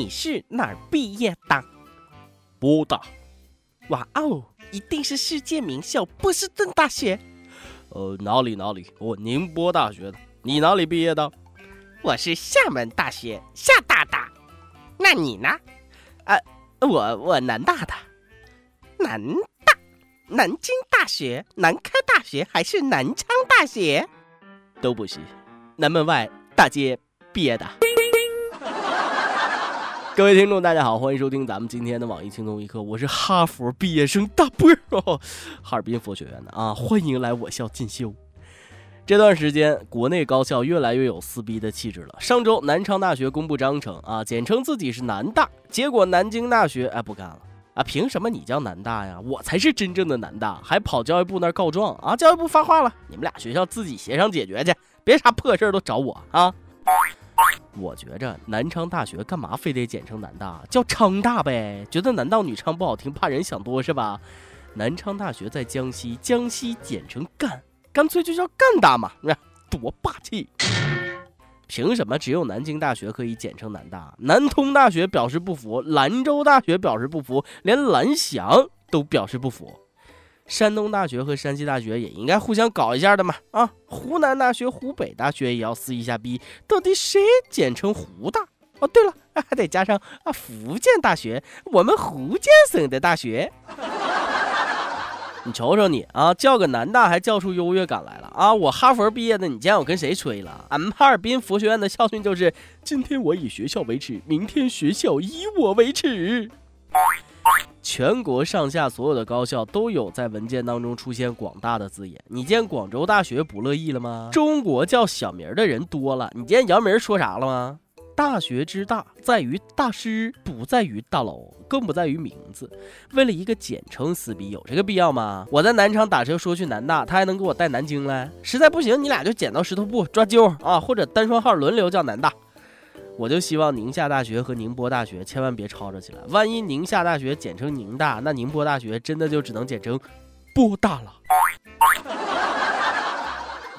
你是哪儿毕业的？波大。哇哦，一定是世界名校波士顿大学。呃，哪里哪里，我宁波大学的。你哪里毕业的？我是厦门大学厦大的。那你呢？呃，我我南大的。南大，南京大学、南开大学还是南昌大学？都不是，南门外大街毕业的。各位听众，大家好，欢迎收听咱们今天的网易轻松一刻，我是哈佛毕业生大波儿，哈尔滨佛学院的啊，欢迎来我校进修。这段时间，国内高校越来越有撕逼的气质了。上周，南昌大学公布章程啊，简称自己是南大，结果南京大学哎不干了啊，凭什么你叫南大呀？我才是真正的南大，还跑教育部那儿告状啊！教育部发话了，你们俩学校自己协商解决去，别啥破事儿都找我啊！我觉着南昌大学干嘛非得简称南大，叫昌大呗？觉得男盗女娼不好听，怕人想多是吧？南昌大学在江西，江西简称赣，干脆就叫赣大嘛，多霸气！凭什么只有南京大学可以简称南大？南通大学表示不服，兰州大学表示不服，连蓝翔都表示不服。山东大学和山西大学也应该互相搞一下的嘛！啊，湖南大学、湖北大学也要撕一下逼，到底谁简称湖大？哦，对了，还得加上啊，福建大学，我们福建省的大学。你瞅瞅你啊，叫个南大还叫出优越感来了啊！我哈佛毕业的，你见我跟谁吹了？俺们哈尔滨佛学院的校训就是：今天我以学校为耻，明天学校以我为耻。全国上下所有的高校都有在文件当中出现“广大”的字眼。你见广州大学不乐意了吗？中国叫小名的人多了。你见姚明说啥了吗？大学之大在于大师，不在于大楼，更不在于名字。为了一个简称撕逼，有这个必要吗？我在南昌打车说去南大，他还能给我带南京来？实在不行，你俩就剪刀石头布抓阄啊，或者单双号轮流叫南大。我就希望宁夏大学和宁波大学千万别吵吵起来，万一宁夏大学简称宁大，那宁波大学真的就只能简称波大了。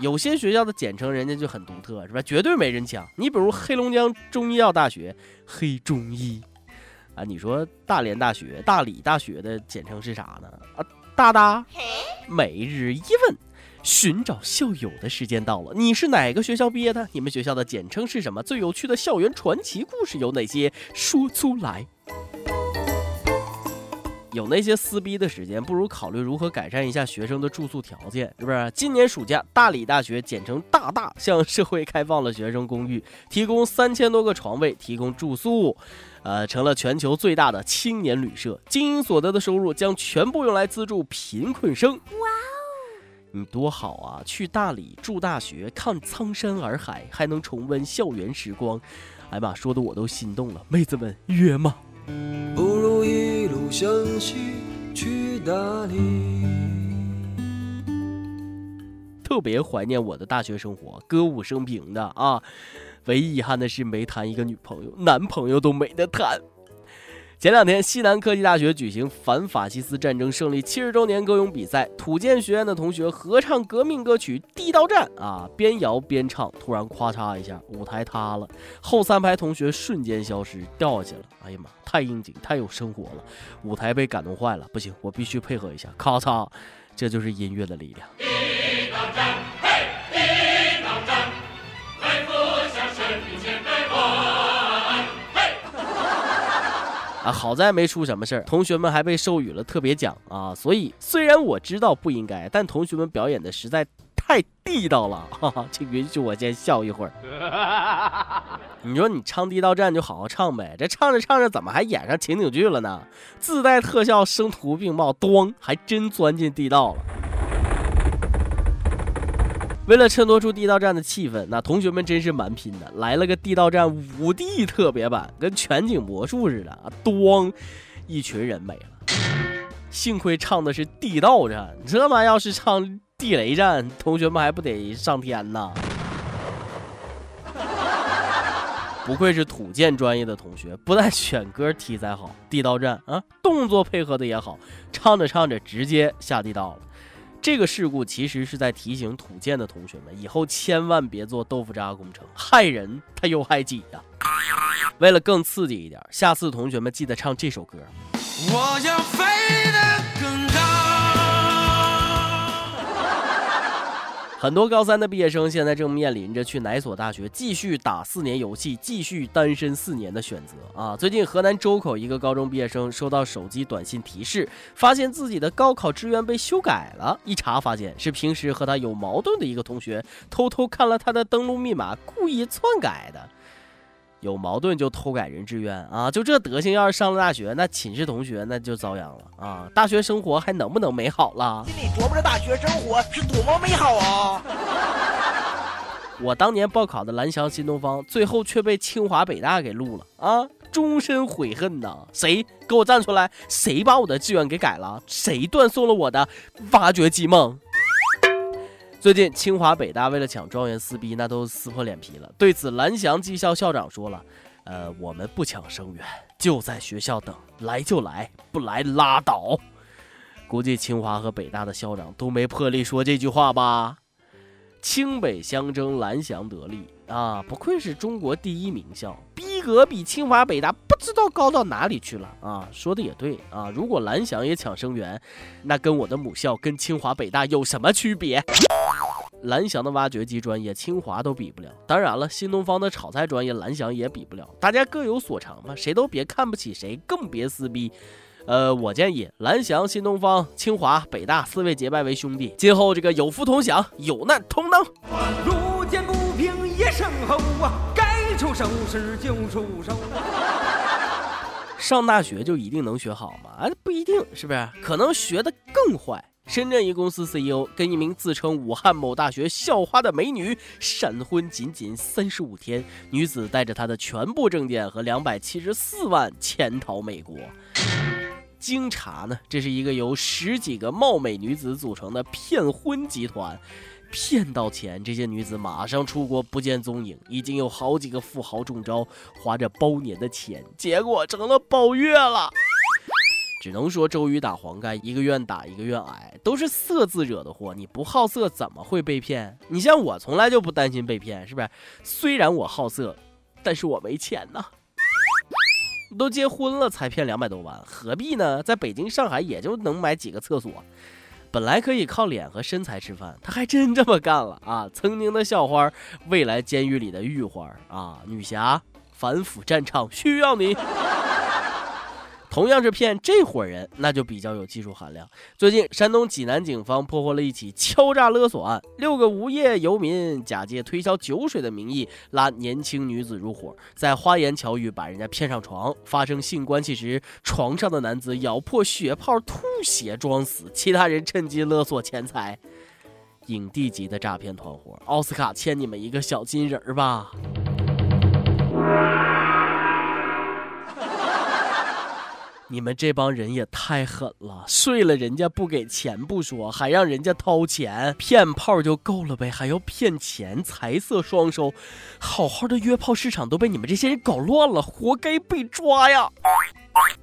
有些学校的简称人家就很独特，是吧？绝对没人抢。你比如黑龙江中医药大学，黑中医啊，你说大连大学、大理大学的简称是啥呢？啊，大大。每日一问。寻找校友的时间到了，你是哪个学校毕业的？你们学校的简称是什么？最有趣的校园传奇故事有哪些？说出来。有那些撕逼的时间，不如考虑如何改善一下学生的住宿条件，是不是？今年暑假，大理大学简称大大向社会开放了学生公寓，提供三千多个床位，提供住宿，呃，成了全球最大的青年旅社。经营所得的收入将全部用来资助贫困生。哇。你多好啊！去大理住大学，看苍山洱海，还能重温校园时光。哎妈，说的我都心动了。妹子们约吗？不如一路向西去大理。特别怀念我的大学生活，歌舞升平的啊。唯一遗憾的是没谈一个女朋友，男朋友都没得谈。前两天，西南科技大学举行反法西斯战争胜利七十周年歌咏比赛，土建学院的同学合唱革命歌曲《地道战》啊，边摇边唱，突然咔嚓一下，舞台塌了，后三排同学瞬间消失，掉下去了。哎呀妈，太应景，太有生活了，舞台被感动坏了，不行，我必须配合一下，咔嚓，这就是音乐的力量。地道战啊，好在没出什么事儿，同学们还被授予了特别奖啊！所以虽然我知道不应该，但同学们表演的实在太地道了，哈哈，请允许我先笑一会儿。你说你唱地道战就好好唱呗，这唱着唱着怎么还演上情景剧了呢？自带特效，声图并茂，咣，还真钻进地道了。为了衬托出地道战的气氛，那同学们真是蛮拼的，来了个地道战五 D 特别版，跟全景魔术似的啊！咣，一群人没了。幸亏唱的是地道战，这妈要是唱地雷战，同学们还不得上天呐？不愧是土建专业的同学，不但选歌题材好，地道战啊，动作配合的也好，唱着唱着直接下地道了。这个事故其实是在提醒土建的同学们，以后千万别做豆腐渣工程，害人他又害己呀。为了更刺激一点，下次同学们记得唱这首歌。我要飞很多高三的毕业生现在正面临着去哪所大学继续打四年游戏、继续单身四年的选择啊！最近河南周口一个高中毕业生收到手机短信提示，发现自己的高考志愿被修改了，一查发现是平时和他有矛盾的一个同学偷偷看了他的登录密码，故意篡改的。有矛盾就偷改人志愿啊！就这德行，要是上了大学，那寝室同学那就遭殃了啊！大学生活还能不能美好了？心里琢磨着大学生活是多么美好啊！我当年报考的蓝翔新东方，最后却被清华北大给录了啊！终身悔恨呐！谁给我站出来？谁把我的志愿给改了？谁断送了我的挖掘机梦？最近清华北大为了抢状元撕逼，那都撕破脸皮了。对此，蓝翔技校校长说了：“呃，我们不抢生源，就在学校等，来就来，不来拉倒。”估计清华和北大的校长都没魄力说这句话吧。清北相争，蓝翔得利啊！不愧是中国第一名校，逼格比清华北大不知道高到哪里去了啊！说的也对啊，如果蓝翔也抢生源，那跟我的母校跟清华北大有什么区别？蓝翔的挖掘机专业，清华都比不了。当然了，新东方的炒菜专业，蓝翔也比不了。大家各有所长嘛，谁都别看不起谁，更别撕逼。呃，我建议蓝翔、新东方、清华、北大四位结拜为兄弟，今后这个有福同享，有难同当。路见不平一声吼啊，该出手时就出手。上大学就一定能学好吗？啊，不一定，是不是？可能学的更坏。深圳一公司 CEO 跟一名自称武汉某大学校花的美女闪婚，仅仅三十五天，女子带着她的全部证件和两百七十四万潜逃美国。经查呢，这是一个由十几个貌美女子组成的骗婚集团，骗到钱，这些女子马上出国不见踪影。已经有好几个富豪中招，花着包年的钱，结果成了包月了。只能说周瑜打黄盖，一个愿打一个愿挨，都是色字惹的祸。你不好色怎么会被骗？你像我从来就不担心被骗，是不是？虽然我好色，但是我没钱呐。都结婚了才骗两百多万，何必呢？在北京、上海也就能买几个厕所，本来可以靠脸和身材吃饭，他还真这么干了啊！曾经的校花，未来监狱里的玉花啊，女侠，反腐战场需要你。同样是骗这伙人，那就比较有技术含量。最近，山东济南警方破获了一起敲诈勒索案，六个无业游民假借推销酒水的名义拉年轻女子入伙，在花言巧语把人家骗上床。发生性关系时，床上的男子咬破血泡吐血装死，其他人趁机勒索钱财。影帝级的诈骗团伙，奥斯卡欠你们一个小金人儿吧。你们这帮人也太狠了，睡了人家不给钱不说，还让人家掏钱骗炮就够了呗，还要骗钱，财色双收，好好的约炮市场都被你们这些人搞乱了，活该被抓呀！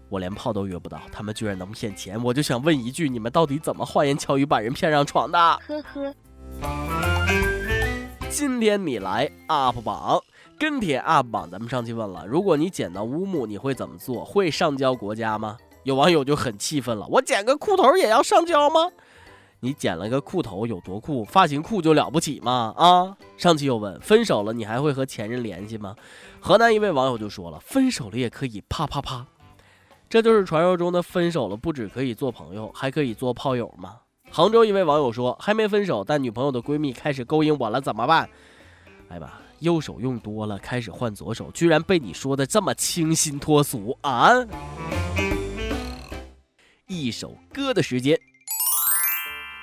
我连炮都约不到，他们居然能骗钱，我就想问一句，你们到底怎么花言巧语把人骗上床的？呵呵。今天你来 UP 榜。跟帖 UP 榜，咱们上期问了，如果你捡到乌木，你会怎么做？会上交国家吗？有网友就很气愤了，我捡个裤头也要上交吗？你捡了个裤头有多酷？发型酷就了不起吗？啊！上期又问，分手了你还会和前任联系吗？河南一位网友就说了，分手了也可以啪啪啪。这就是传说中的分手了不止可以做朋友，还可以做炮友吗？杭州一位网友说，还没分手，但女朋友的闺蜜开始勾引我了，怎么办？哎吧。右手用多了，开始换左手，居然被你说的这么清新脱俗啊！一首歌的时间。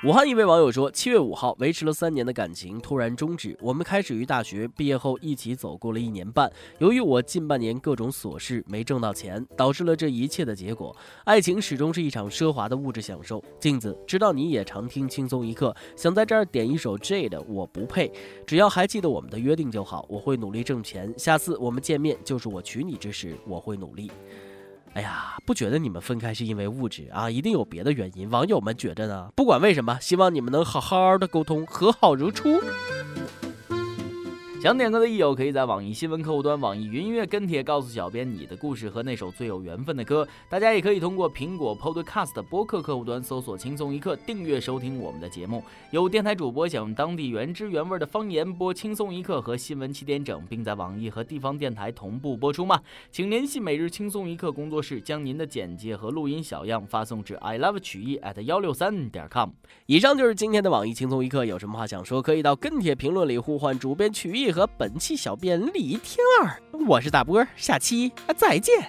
武汉一位网友说：“七月五号，维持了三年的感情突然终止。我们开始于大学，毕业后一起走过了一年半。由于我近半年各种琐事没挣到钱，导致了这一切的结果。爱情始终是一场奢华的物质享受。”镜子，知道你也常听轻松一刻，想在这儿点一首 J 的《我不配》。只要还记得我们的约定就好，我会努力挣钱。下次我们见面就是我娶你之时，我会努力。哎呀，不觉得你们分开是因为物质啊，一定有别的原因。网友们觉得呢？不管为什么，希望你们能好好的沟通，和好如初。想点歌的益友可以在网易新闻客户端、网易云音乐跟帖告诉小编你的故事和那首最有缘分的歌。大家也可以通过苹果 Podcast 播客客户端搜索“轻松一刻”，订阅收听我们的节目。有电台主播想用当地原汁原味的方言播《轻松一刻》和新闻七点整，并在网易和地方电台同步播出吗？请联系每日轻松一刻工作室，将您的简介和录音小样发送至 i love 曲艺 at 幺六三点 com。以上就是今天的网易轻松一刻，有什么话想说，可以到跟帖评论里呼唤主编曲艺。和本期小编李天二，我是大波，下期再见。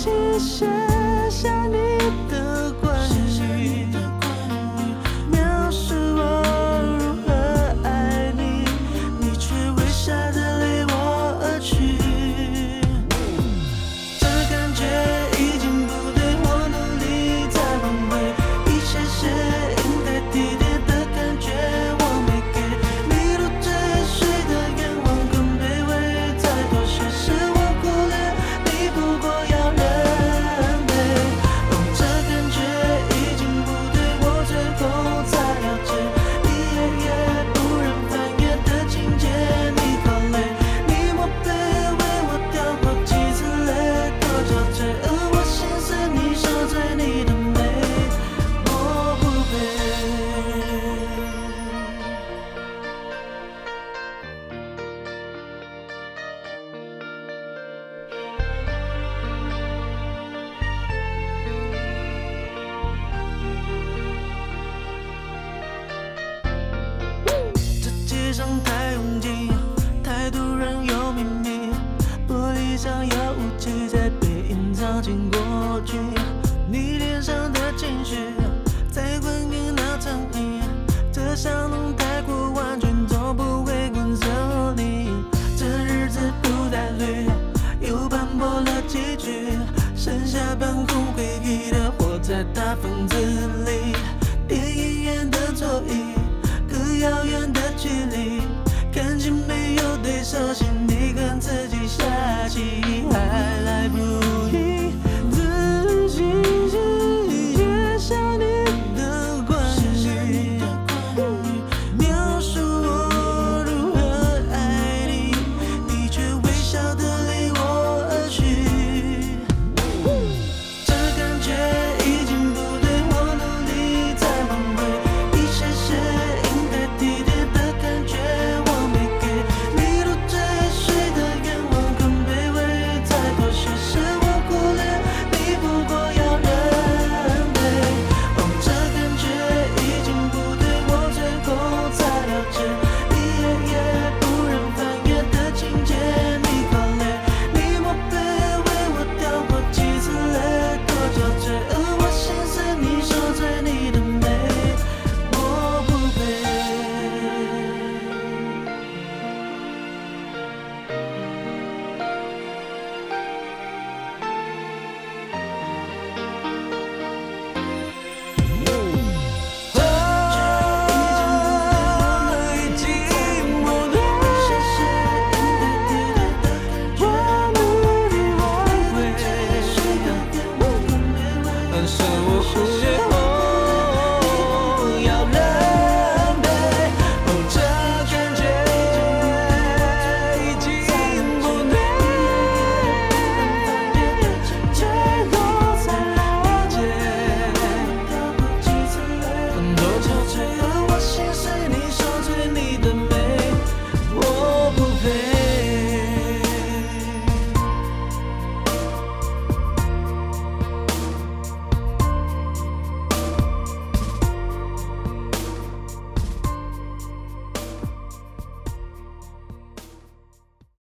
大